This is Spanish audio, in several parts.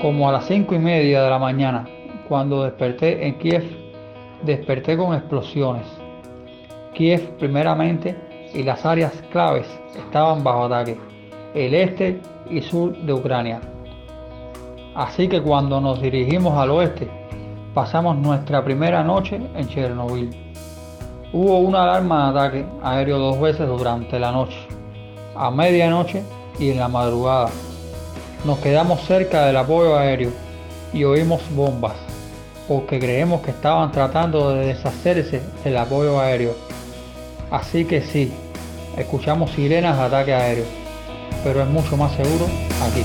Como a las cinco y media de la mañana, cuando desperté en Kiev, desperté con explosiones. Kiev primeramente y las áreas claves estaban bajo ataque, el este y sur de Ucrania. Así que cuando nos dirigimos al oeste, pasamos nuestra primera noche en Chernobyl. Hubo una alarma de ataque aéreo dos veces durante la noche, a medianoche y en la madrugada. Nos quedamos cerca del apoyo aéreo y oímos bombas, porque creemos que estaban tratando de deshacerse del apoyo aéreo. Así que sí, escuchamos sirenas de ataque aéreo, pero es mucho más seguro aquí.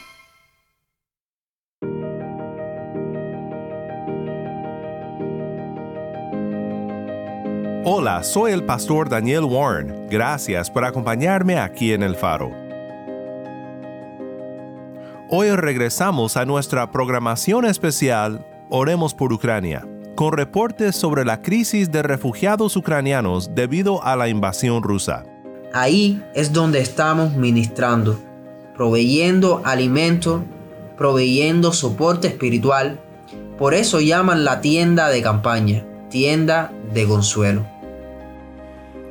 Hola, soy el pastor Daniel Warren. Gracias por acompañarme aquí en El Faro. Hoy regresamos a nuestra programación especial Oremos por Ucrania, con reportes sobre la crisis de refugiados ucranianos debido a la invasión rusa. Ahí es donde estamos ministrando, proveyendo alimento, proveyendo soporte espiritual. Por eso llaman la tienda de campaña, tienda de consuelo.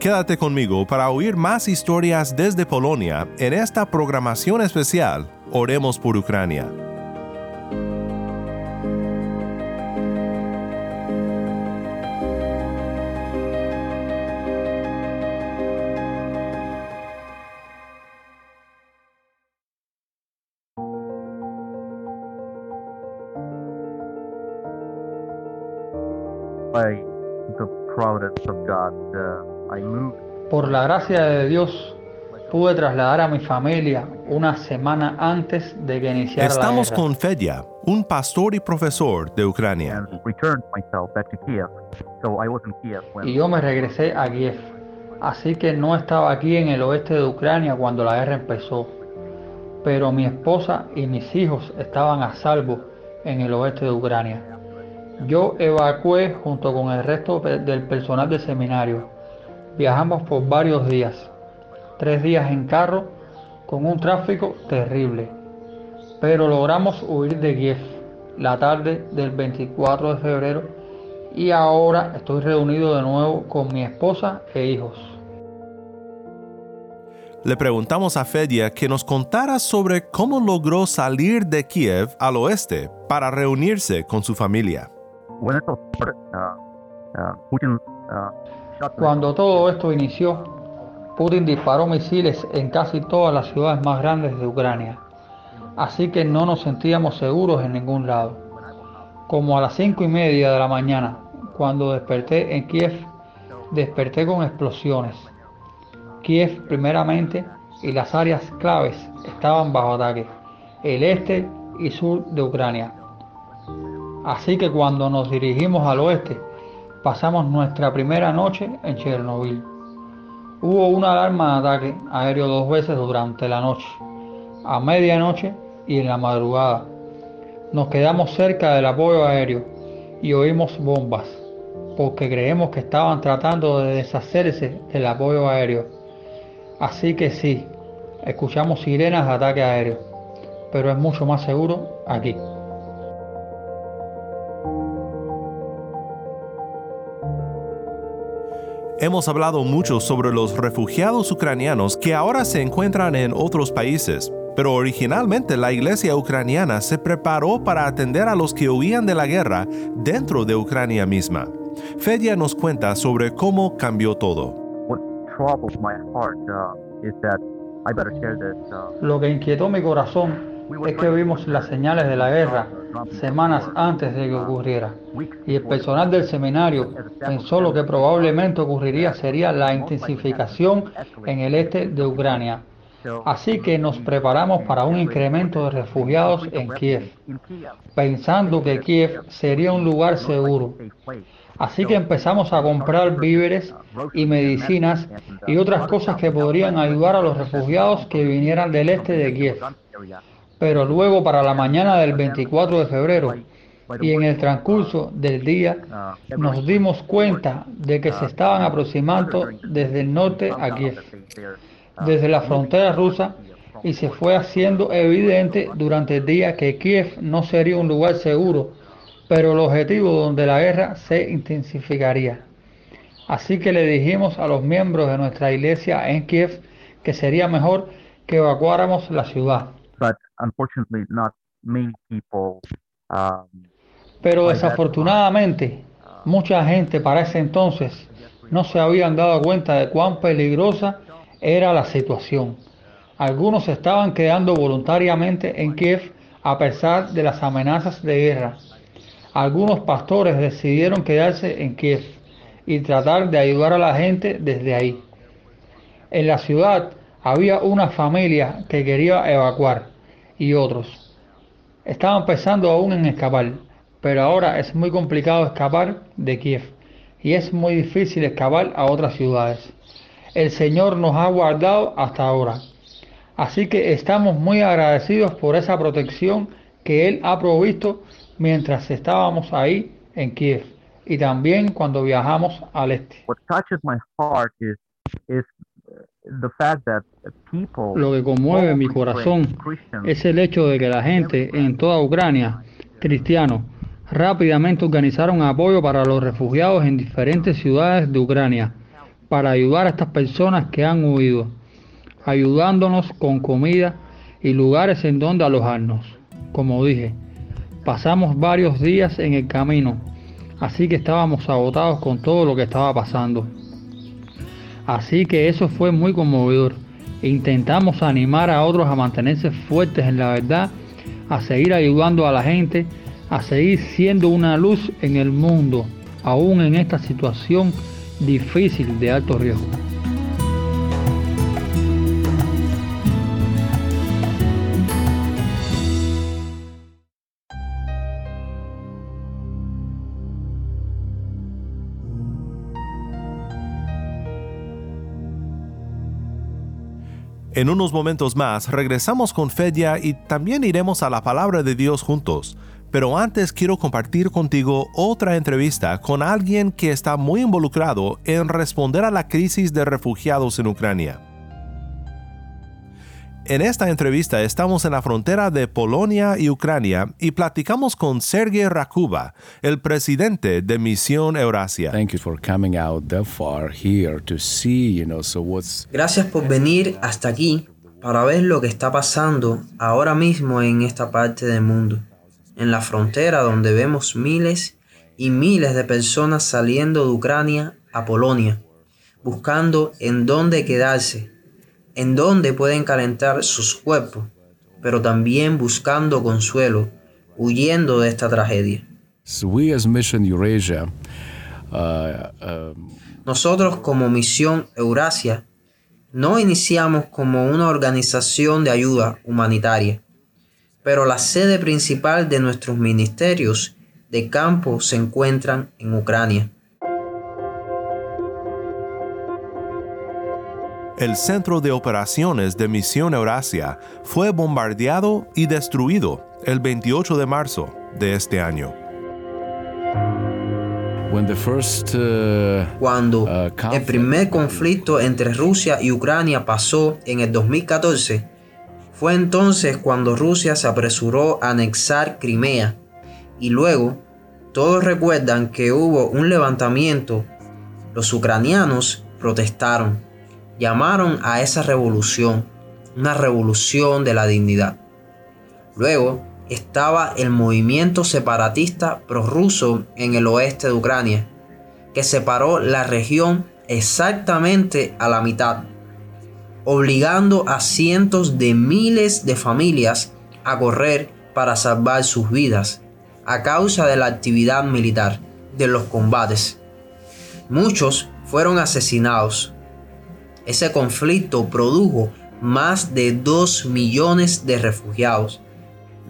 Quédate conmigo para oír más historias desde Polonia en esta programación especial Oremos por Ucrania. Por la gracia de Dios, pude trasladar a mi familia una semana antes de que iniciara Estamos la guerra. con Fedya, un pastor y profesor de Ucrania. y yo me regresé a Kiev. Así que no estaba aquí en el oeste de Ucrania cuando la guerra empezó. Pero mi esposa y mis hijos estaban a salvo en el oeste de Ucrania. Yo evacué junto con el resto del personal del seminario. Viajamos por varios días, tres días en carro, con un tráfico terrible. Pero logramos huir de Kiev la tarde del 24 de febrero y ahora estoy reunido de nuevo con mi esposa e hijos. Le preguntamos a Fedya que nos contara sobre cómo logró salir de Kiev al oeste para reunirse con su familia. uh, uh, Putin uh, shot Cuando todo esto inició, Putin disparó misiles en casi todas las ciudades más grandes de Ucrania, así que no nos sentíamos seguros en ningún lado. Como a las cinco y media de la mañana, cuando desperté en Kiev, desperté con explosiones. Kiev primeramente y las áreas claves estaban bajo ataque, el este y sur de Ucrania. Así que cuando nos dirigimos al oeste, pasamos nuestra primera noche en Chernobyl. Hubo una alarma de ataque aéreo dos veces durante la noche, a medianoche y en la madrugada. Nos quedamos cerca del apoyo aéreo y oímos bombas, porque creemos que estaban tratando de deshacerse del apoyo aéreo. Así que sí, escuchamos sirenas de ataque aéreo, pero es mucho más seguro aquí. Hemos hablado mucho sobre los refugiados ucranianos que ahora se encuentran en otros países, pero originalmente la iglesia ucraniana se preparó para atender a los que huían de la guerra dentro de Ucrania misma. Fedya nos cuenta sobre cómo cambió todo. what troubles my heart is that I better share this. Lo que inquietó mi corazón es que vimos las señales de la guerra semanas antes de que ocurriera. Y el personal del seminario pensó lo que probablemente ocurriría sería la intensificación en el este de Ucrania. Así que nos preparamos para un incremento de refugiados en Kiev, pensando que Kiev sería un lugar seguro. Así que empezamos a comprar víveres y medicinas y otras cosas que podrían ayudar a los refugiados que vinieran del este de Kiev. Pero luego para la mañana del 24 de febrero y en el transcurso del día nos dimos cuenta de que se estaban aproximando desde el norte a Kiev, desde la frontera rusa y se fue haciendo evidente durante el día que Kiev no sería un lugar seguro, pero el objetivo donde la guerra se intensificaría. Así que le dijimos a los miembros de nuestra iglesia en Kiev que sería mejor que evacuáramos la ciudad. Um, pero desafortunadamente, mucha gente para ese entonces no se habían dado cuenta de cuán peligrosa era la situación. Algunos estaban quedando voluntariamente en Kiev a pesar de las amenazas de guerra. Algunos pastores decidieron quedarse en Kiev y tratar de ayudar a la gente desde ahí. En la ciudad había una familia que quería evacuar y otros. Estaban pensando aún en escapar, pero ahora es muy complicado escapar de Kiev y es muy difícil escapar a otras ciudades. El Señor nos ha guardado hasta ahora. Así que estamos muy agradecidos por esa protección que Él ha provisto mientras estábamos ahí en Kiev y también cuando viajamos al este. Lo que conmueve mi corazón es el hecho de que la gente en toda Ucrania, cristianos, rápidamente organizaron apoyo para los refugiados en diferentes ciudades de Ucrania para ayudar a estas personas que han huido, ayudándonos con comida y lugares en donde alojarnos. Como dije, pasamos varios días en el camino, así que estábamos agotados con todo lo que estaba pasando. Así que eso fue muy conmovedor. Intentamos animar a otros a mantenerse fuertes en la verdad, a seguir ayudando a la gente, a seguir siendo una luz en el mundo, aún en esta situación difícil de alto riesgo. En unos momentos más regresamos con Fedia y también iremos a la palabra de Dios juntos. Pero antes quiero compartir contigo otra entrevista con alguien que está muy involucrado en responder a la crisis de refugiados en Ucrania. En esta entrevista estamos en la frontera de Polonia y Ucrania y platicamos con Sergei Rakuba, el presidente de Misión Eurasia. Gracias por venir hasta aquí para ver lo que está pasando ahora mismo en esta parte del mundo, en la frontera donde vemos miles y miles de personas saliendo de Ucrania a Polonia, buscando en dónde quedarse en donde pueden calentar sus cuerpos, pero también buscando consuelo, huyendo de esta tragedia. Uh, um, Nosotros como Misión Eurasia no iniciamos como una organización de ayuda humanitaria, pero la sede principal de nuestros ministerios de campo se encuentran en Ucrania. El centro de operaciones de Misión Eurasia fue bombardeado y destruido el 28 de marzo de este año. Uh, Cuando uh, el primer conflicto entre Rusia y Ucrania pasó en el 2014, fue entonces cuando Rusia se apresuró a anexar Crimea y luego todos recuerdan que hubo un levantamiento. Los ucranianos protestaron llamaron a esa revolución una revolución de la dignidad. Luego estaba el movimiento separatista prorruso en el oeste de Ucrania, que separó la región exactamente a la mitad, obligando a cientos de miles de familias a correr para salvar sus vidas a causa de la actividad militar, de los combates. Muchos fueron asesinados. Ese conflicto produjo más de 2 millones de refugiados.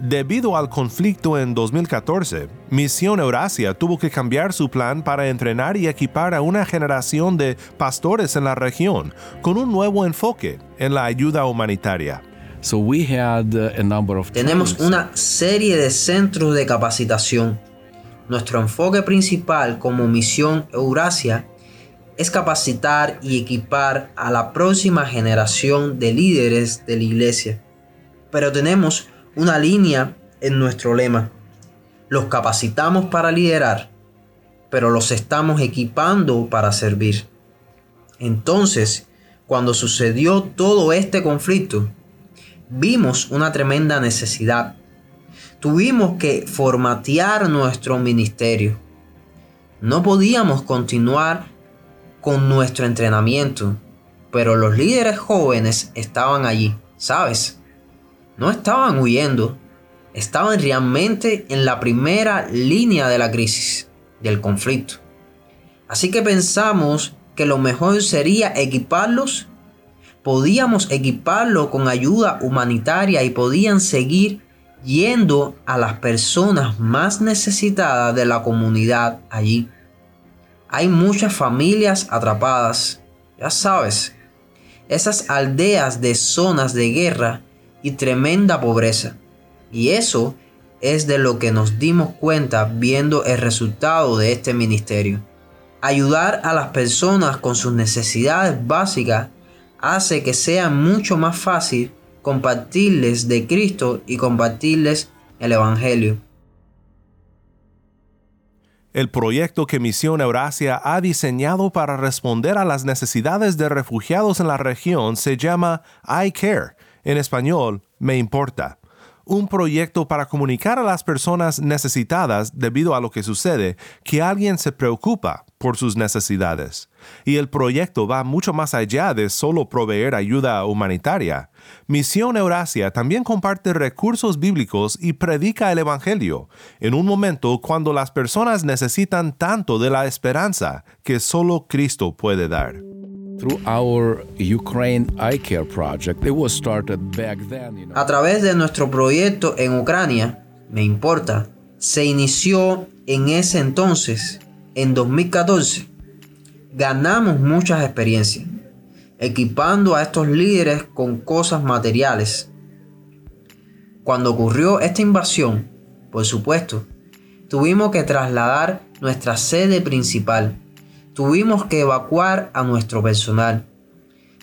Debido al conflicto en 2014, Misión Eurasia tuvo que cambiar su plan para entrenar y equipar a una generación de pastores en la región con un nuevo enfoque en la ayuda humanitaria. Tenemos una serie de centros de capacitación. Nuestro enfoque principal como Misión Eurasia es capacitar y equipar a la próxima generación de líderes de la iglesia. Pero tenemos una línea en nuestro lema. Los capacitamos para liderar, pero los estamos equipando para servir. Entonces, cuando sucedió todo este conflicto, vimos una tremenda necesidad. Tuvimos que formatear nuestro ministerio. No podíamos continuar con nuestro entrenamiento, pero los líderes jóvenes estaban allí, ¿sabes? No estaban huyendo, estaban realmente en la primera línea de la crisis, del conflicto. Así que pensamos que lo mejor sería equiparlos podíamos equiparlo con ayuda humanitaria y podían seguir yendo a las personas más necesitadas de la comunidad allí. Hay muchas familias atrapadas, ya sabes, esas aldeas de zonas de guerra y tremenda pobreza. Y eso es de lo que nos dimos cuenta viendo el resultado de este ministerio. Ayudar a las personas con sus necesidades básicas hace que sea mucho más fácil compartirles de Cristo y compartirles el Evangelio. El proyecto que Misión Eurasia ha diseñado para responder a las necesidades de refugiados en la región se llama I Care, en español, Me Importa un proyecto para comunicar a las personas necesitadas debido a lo que sucede que alguien se preocupa por sus necesidades. Y el proyecto va mucho más allá de solo proveer ayuda humanitaria. Misión Eurasia también comparte recursos bíblicos y predica el Evangelio, en un momento cuando las personas necesitan tanto de la esperanza que solo Cristo puede dar. A través de nuestro proyecto en Ucrania, me importa, se inició en ese entonces, en 2014. Ganamos muchas experiencias, equipando a estos líderes con cosas materiales. Cuando ocurrió esta invasión, por supuesto, tuvimos que trasladar nuestra sede principal tuvimos que evacuar a nuestro personal.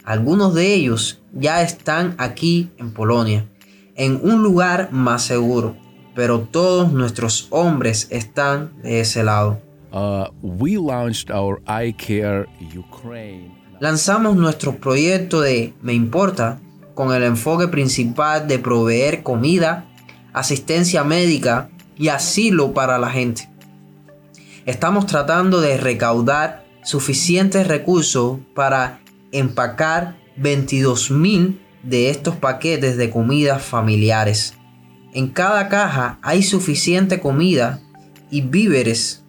Algunos de ellos ya están aquí en Polonia, en un lugar más seguro, pero todos nuestros hombres están de ese lado. Uh, Lanzamos nuestro proyecto de Me Importa con el enfoque principal de proveer comida, asistencia médica y asilo para la gente estamos tratando de recaudar suficientes recursos para empacar 22 mil de estos paquetes de comidas familiares. En cada caja hay suficiente comida y víveres,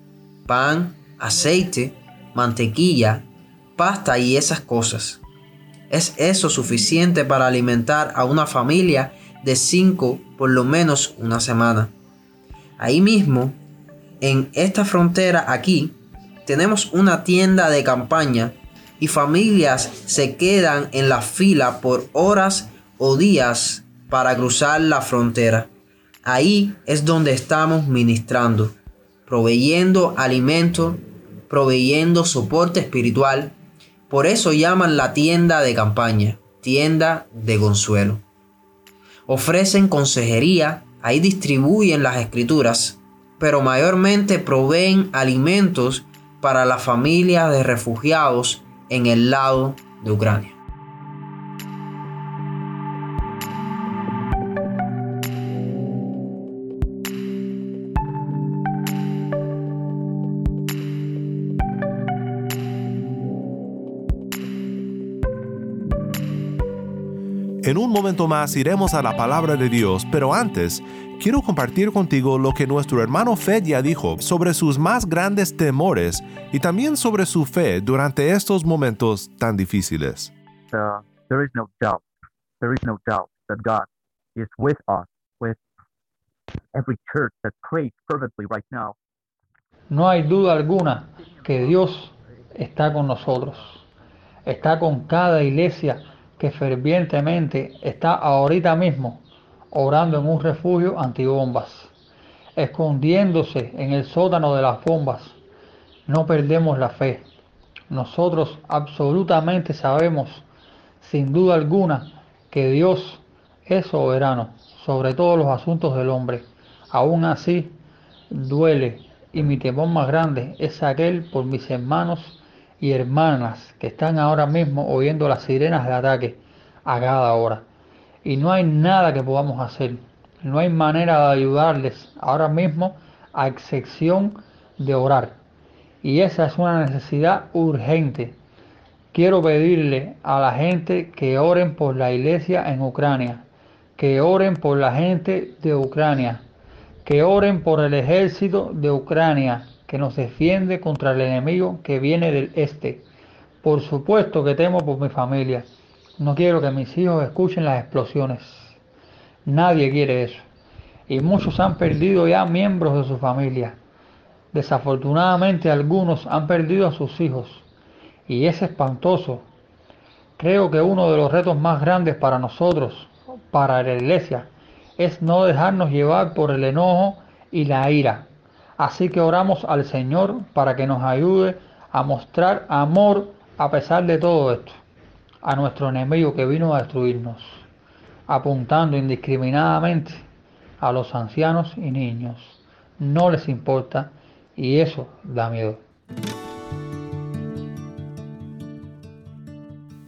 pan, aceite, mantequilla, pasta y esas cosas. ¿Es eso suficiente para alimentar a una familia de 5 por lo menos una semana? Ahí mismo en esta frontera aquí tenemos una tienda de campaña y familias se quedan en la fila por horas o días para cruzar la frontera. Ahí es donde estamos ministrando, proveyendo alimento, proveyendo soporte espiritual. Por eso llaman la tienda de campaña, tienda de consuelo. Ofrecen consejería, ahí distribuyen las escrituras, pero mayormente proveen alimentos para la familia de refugiados en el lado de Ucrania. En un momento más iremos a la palabra de Dios, pero antes quiero compartir contigo lo que nuestro hermano Fedya dijo sobre sus más grandes temores y también sobre su fe durante estos momentos tan difíciles. Uh, there is no doubt. There is no doubt that God is with us, with every church that prays fervently right now. No hay duda alguna que Dios está con nosotros. Está con cada iglesia que fervientemente está ahorita mismo orando en un refugio antibombas, escondiéndose en el sótano de las bombas. No perdemos la fe. Nosotros absolutamente sabemos, sin duda alguna, que Dios es soberano sobre todos los asuntos del hombre. Aún así, duele y mi temor más grande es aquel por mis hermanos y hermanas que están ahora mismo oyendo las sirenas de ataque a cada hora. Y no hay nada que podamos hacer. No hay manera de ayudarles ahora mismo a excepción de orar. Y esa es una necesidad urgente. Quiero pedirle a la gente que oren por la iglesia en Ucrania, que oren por la gente de Ucrania, que oren por el ejército de Ucrania, que nos defiende contra el enemigo que viene del este. Por supuesto que temo por mi familia. No quiero que mis hijos escuchen las explosiones. Nadie quiere eso. Y muchos han perdido ya miembros de su familia. Desafortunadamente algunos han perdido a sus hijos. Y es espantoso. Creo que uno de los retos más grandes para nosotros, para la iglesia, es no dejarnos llevar por el enojo y la ira Así que oramos al Señor para que nos ayude a mostrar amor a pesar de todo esto, a nuestro enemigo que vino a destruirnos, apuntando indiscriminadamente a los ancianos y niños. No les importa y eso da miedo.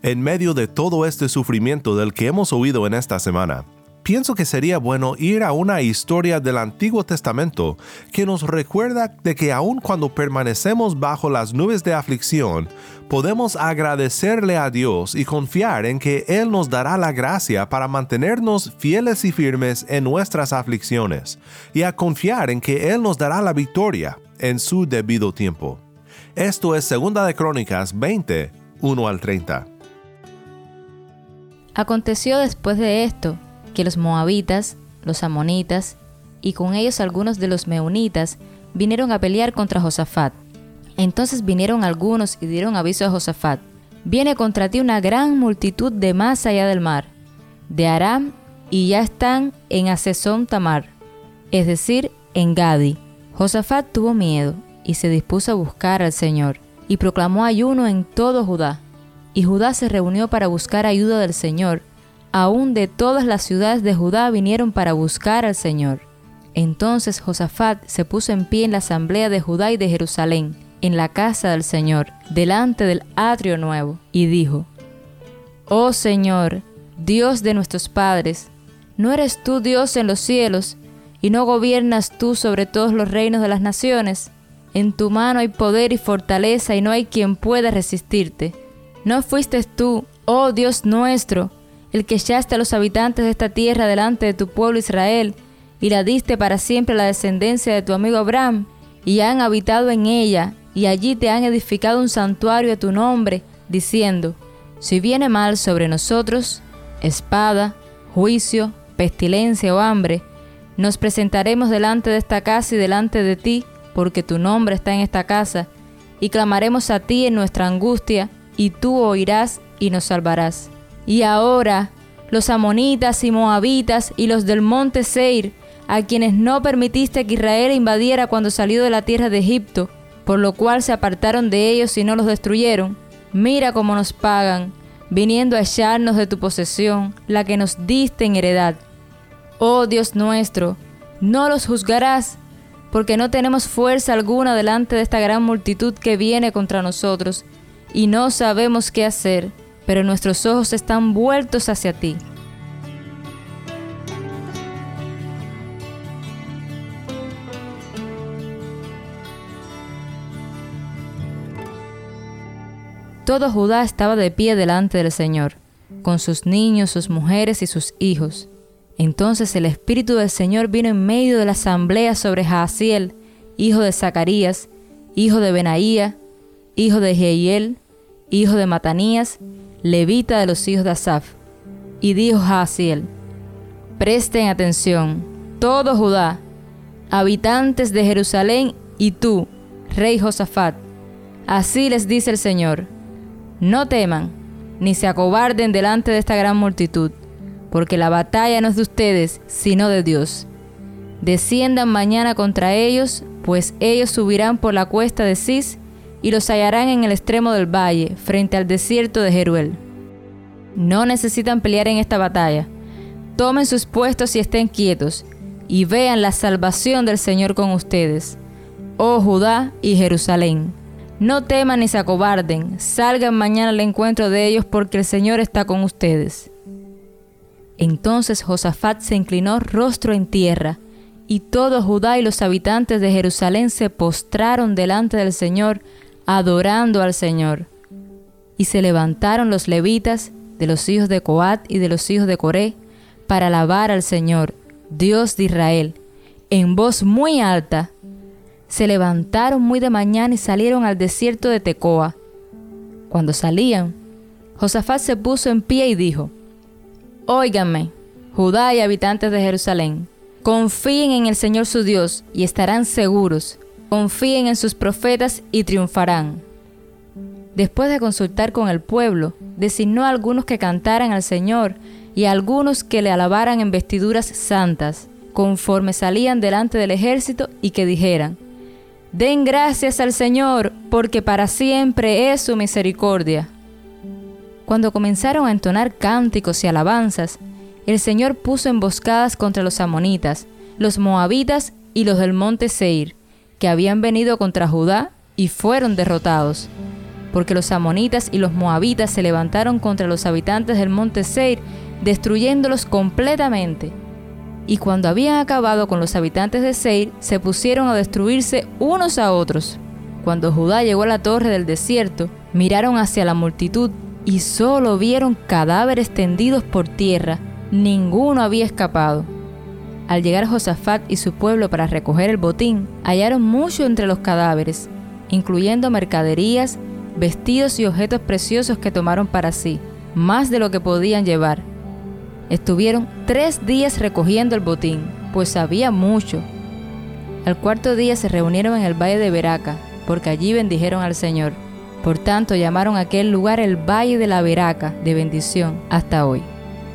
En medio de todo este sufrimiento del que hemos oído en esta semana, pienso que sería bueno ir a una historia del Antiguo Testamento que nos recuerda de que aun cuando permanecemos bajo las nubes de aflicción, podemos agradecerle a Dios y confiar en que Él nos dará la gracia para mantenernos fieles y firmes en nuestras aflicciones, y a confiar en que Él nos dará la victoria en su debido tiempo. Esto es Segunda de Crónicas 20, 1 al 30. Aconteció después de esto que los moabitas, los amonitas y con ellos algunos de los meunitas vinieron a pelear contra Josafat. Entonces vinieron algunos y dieron aviso a Josafat, viene contra ti una gran multitud de más allá del mar, de Aram, y ya están en Asesón Tamar, es decir, en Gadi. Josafat tuvo miedo y se dispuso a buscar al Señor, y proclamó ayuno en todo Judá. Y Judá se reunió para buscar ayuda del Señor, aún de todas las ciudades de Judá vinieron para buscar al Señor. Entonces Josafat se puso en pie en la asamblea de Judá y de Jerusalén, en la casa del Señor, delante del atrio nuevo, y dijo, Oh Señor, Dios de nuestros padres, ¿no eres tú Dios en los cielos, y no gobiernas tú sobre todos los reinos de las naciones? En tu mano hay poder y fortaleza, y no hay quien pueda resistirte. ¿No fuiste tú, oh Dios nuestro, el que echaste a los habitantes de esta tierra delante de tu pueblo Israel, y la diste para siempre a la descendencia de tu amigo Abraham, y han habitado en ella, y allí te han edificado un santuario a tu nombre, diciendo, si viene mal sobre nosotros, espada, juicio, pestilencia o hambre, nos presentaremos delante de esta casa y delante de ti, porque tu nombre está en esta casa, y clamaremos a ti en nuestra angustia, y tú oirás y nos salvarás. Y ahora los amonitas y moabitas y los del monte Seir, a quienes no permitiste que Israel invadiera cuando salió de la tierra de Egipto, por lo cual se apartaron de ellos y no los destruyeron, mira cómo nos pagan, viniendo a echarnos de tu posesión, la que nos diste en heredad. Oh Dios nuestro, no los juzgarás, porque no tenemos fuerza alguna delante de esta gran multitud que viene contra nosotros, y no sabemos qué hacer pero nuestros ojos están vueltos hacia ti. Todo Judá estaba de pie delante del Señor, con sus niños, sus mujeres y sus hijos. Entonces el Espíritu del Señor vino en medio de la asamblea sobre Jaasiel, hijo de Zacarías, hijo de Benaía, hijo de Jehiel, hijo de Matanías, levita de los hijos de Asaf. Y dijo Jaasiel, presten atención, todo Judá, habitantes de Jerusalén y tú, rey Josafat. Así les dice el Señor, no teman, ni se acobarden delante de esta gran multitud, porque la batalla no es de ustedes, sino de Dios. Desciendan mañana contra ellos, pues ellos subirán por la cuesta de Cis y los hallarán en el extremo del valle, frente al desierto de Jeruel. No necesitan pelear en esta batalla. Tomen sus puestos y estén quietos, y vean la salvación del Señor con ustedes. Oh Judá y Jerusalén. No teman ni se acobarden, salgan mañana al encuentro de ellos porque el Señor está con ustedes. Entonces Josafat se inclinó rostro en tierra, y todo Judá y los habitantes de Jerusalén se postraron delante del Señor, adorando al Señor. Y se levantaron los levitas de los hijos de Coat y de los hijos de Coré, para alabar al Señor, Dios de Israel, en voz muy alta, se levantaron muy de mañana y salieron al desierto de Tecoa. Cuando salían, Josafat se puso en pie y dijo, Óiganme, Judá y habitantes de Jerusalén, confíen en el Señor su Dios y estarán seguros, confíen en sus profetas y triunfarán. Después de consultar con el pueblo, designó a algunos que cantaran al Señor y a algunos que le alabaran en vestiduras santas, conforme salían delante del ejército y que dijeran, Den gracias al Señor, porque para siempre es su misericordia. Cuando comenzaron a entonar cánticos y alabanzas, el Señor puso emboscadas contra los amonitas, los moabitas y los del monte Seir, que habían venido contra Judá y fueron derrotados. Porque los amonitas y los moabitas se levantaron contra los habitantes del monte Seir, destruyéndolos completamente y cuando habían acabado con los habitantes de Seir, se pusieron a destruirse unos a otros. Cuando Judá llegó a la torre del desierto, miraron hacia la multitud y solo vieron cadáveres tendidos por tierra, ninguno había escapado. Al llegar Josafat y su pueblo para recoger el botín, hallaron mucho entre los cadáveres, incluyendo mercaderías, vestidos y objetos preciosos que tomaron para sí, más de lo que podían llevar Estuvieron tres días recogiendo el botín, pues había mucho. Al cuarto día se reunieron en el valle de Beraca, porque allí bendijeron al Señor. Por tanto llamaron aquel lugar el Valle de la Beraca, de bendición, hasta hoy.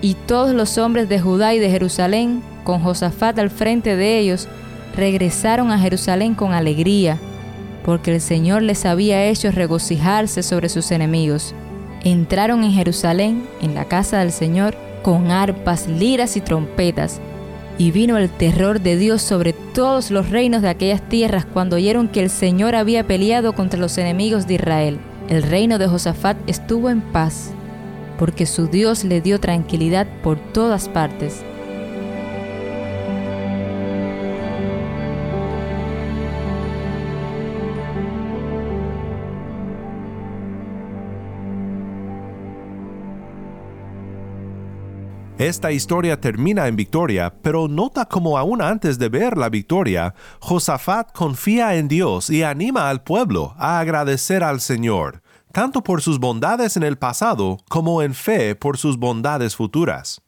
Y todos los hombres de Judá y de Jerusalén, con Josafat al frente de ellos, regresaron a Jerusalén con alegría, porque el Señor les había hecho regocijarse sobre sus enemigos. Entraron en Jerusalén, en la casa del Señor, con arpas, liras y trompetas. Y vino el terror de Dios sobre todos los reinos de aquellas tierras cuando oyeron que el Señor había peleado contra los enemigos de Israel. El reino de Josafat estuvo en paz, porque su Dios le dio tranquilidad por todas partes. Esta historia termina en victoria, pero nota como aún antes de ver la victoria, Josafat confía en Dios y anima al pueblo a agradecer al Señor, tanto por sus bondades en el pasado como en fe por sus bondades futuras.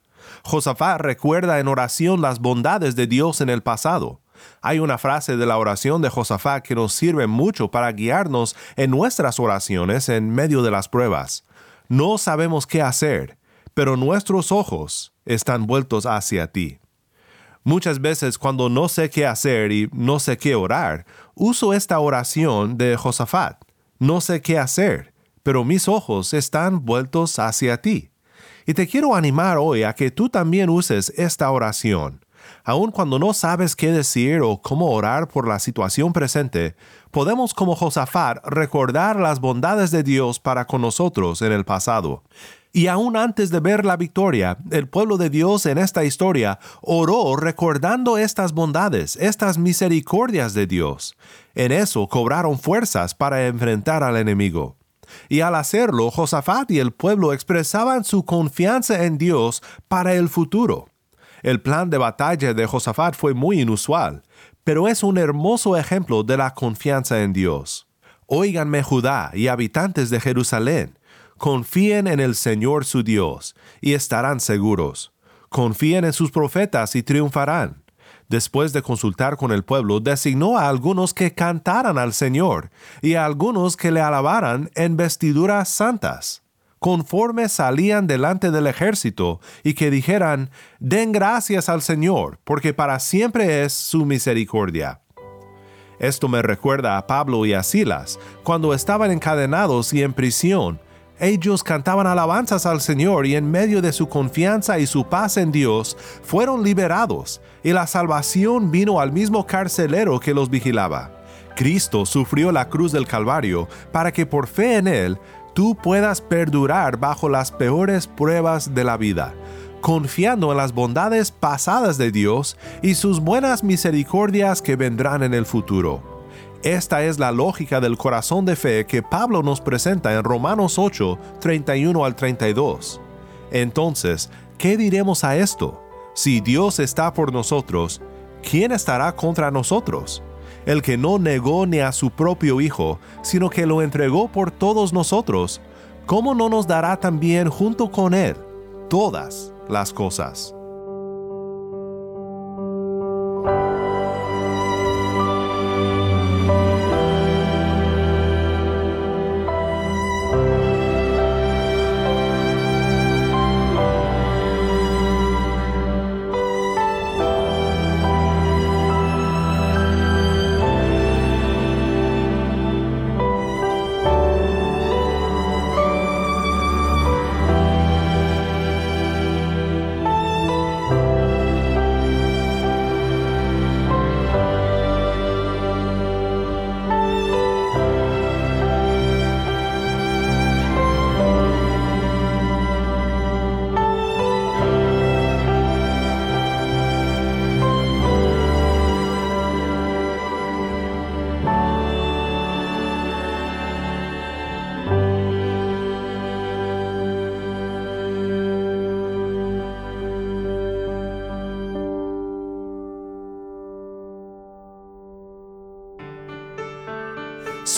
Josafat recuerda en oración las bondades de Dios en el pasado. Hay una frase de la oración de Josafat que nos sirve mucho para guiarnos en nuestras oraciones en medio de las pruebas. No sabemos qué hacer, pero nuestros ojos están vueltos hacia ti. Muchas veces cuando no sé qué hacer y no sé qué orar, uso esta oración de Josafat. No sé qué hacer, pero mis ojos están vueltos hacia ti. Y te quiero animar hoy a que tú también uses esta oración. Aun cuando no sabes qué decir o cómo orar por la situación presente, podemos como Josafat recordar las bondades de Dios para con nosotros en el pasado. Y aún antes de ver la victoria, el pueblo de Dios en esta historia oró recordando estas bondades, estas misericordias de Dios. En eso cobraron fuerzas para enfrentar al enemigo. y al hacerlo, Josafat y el pueblo expresaban su confianza en Dios para el futuro. El plan de batalla de Josafat fue muy inusual, pero es un hermoso ejemplo de la confianza en Dios. Óiganme Judá y habitantes de Jerusalén, confíen en el Señor su Dios, y estarán seguros. Confíen en sus profetas y triunfarán. Después de consultar con el pueblo, designó a algunos que cantaran al Señor y a algunos que le alabaran en vestiduras santas, conforme salían delante del ejército y que dijeran, Den gracias al Señor, porque para siempre es su misericordia. Esto me recuerda a Pablo y a Silas, cuando estaban encadenados y en prisión, ellos cantaban alabanzas al Señor y en medio de su confianza y su paz en Dios fueron liberados y la salvación vino al mismo carcelero que los vigilaba. Cristo sufrió la cruz del Calvario para que por fe en Él tú puedas perdurar bajo las peores pruebas de la vida, confiando en las bondades pasadas de Dios y sus buenas misericordias que vendrán en el futuro. Esta es la lógica del corazón de fe que Pablo nos presenta en Romanos 8, 31 al 32. Entonces, ¿qué diremos a esto? Si Dios está por nosotros, ¿quién estará contra nosotros? El que no negó ni a su propio Hijo, sino que lo entregó por todos nosotros, ¿cómo no nos dará también junto con Él todas las cosas?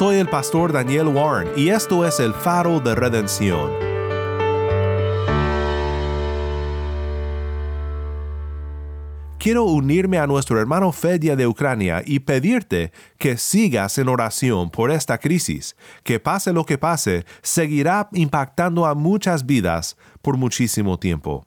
Soy el pastor Daniel Warren y esto es el faro de redención. Quiero unirme a nuestro hermano Fedia de Ucrania y pedirte que sigas en oración por esta crisis, que pase lo que pase, seguirá impactando a muchas vidas por muchísimo tiempo.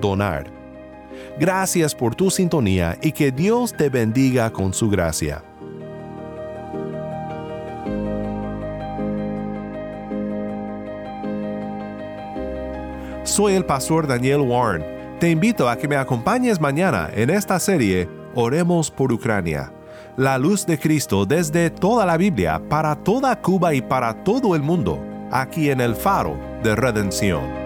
donar. Gracias por tu sintonía y que Dios te bendiga con su gracia. Soy el pastor Daniel Warren te invito a que me acompañes mañana en esta serie Oremos por Ucrania. La luz de Cristo desde toda la Biblia, para toda Cuba y para todo el mundo, aquí en el faro de redención.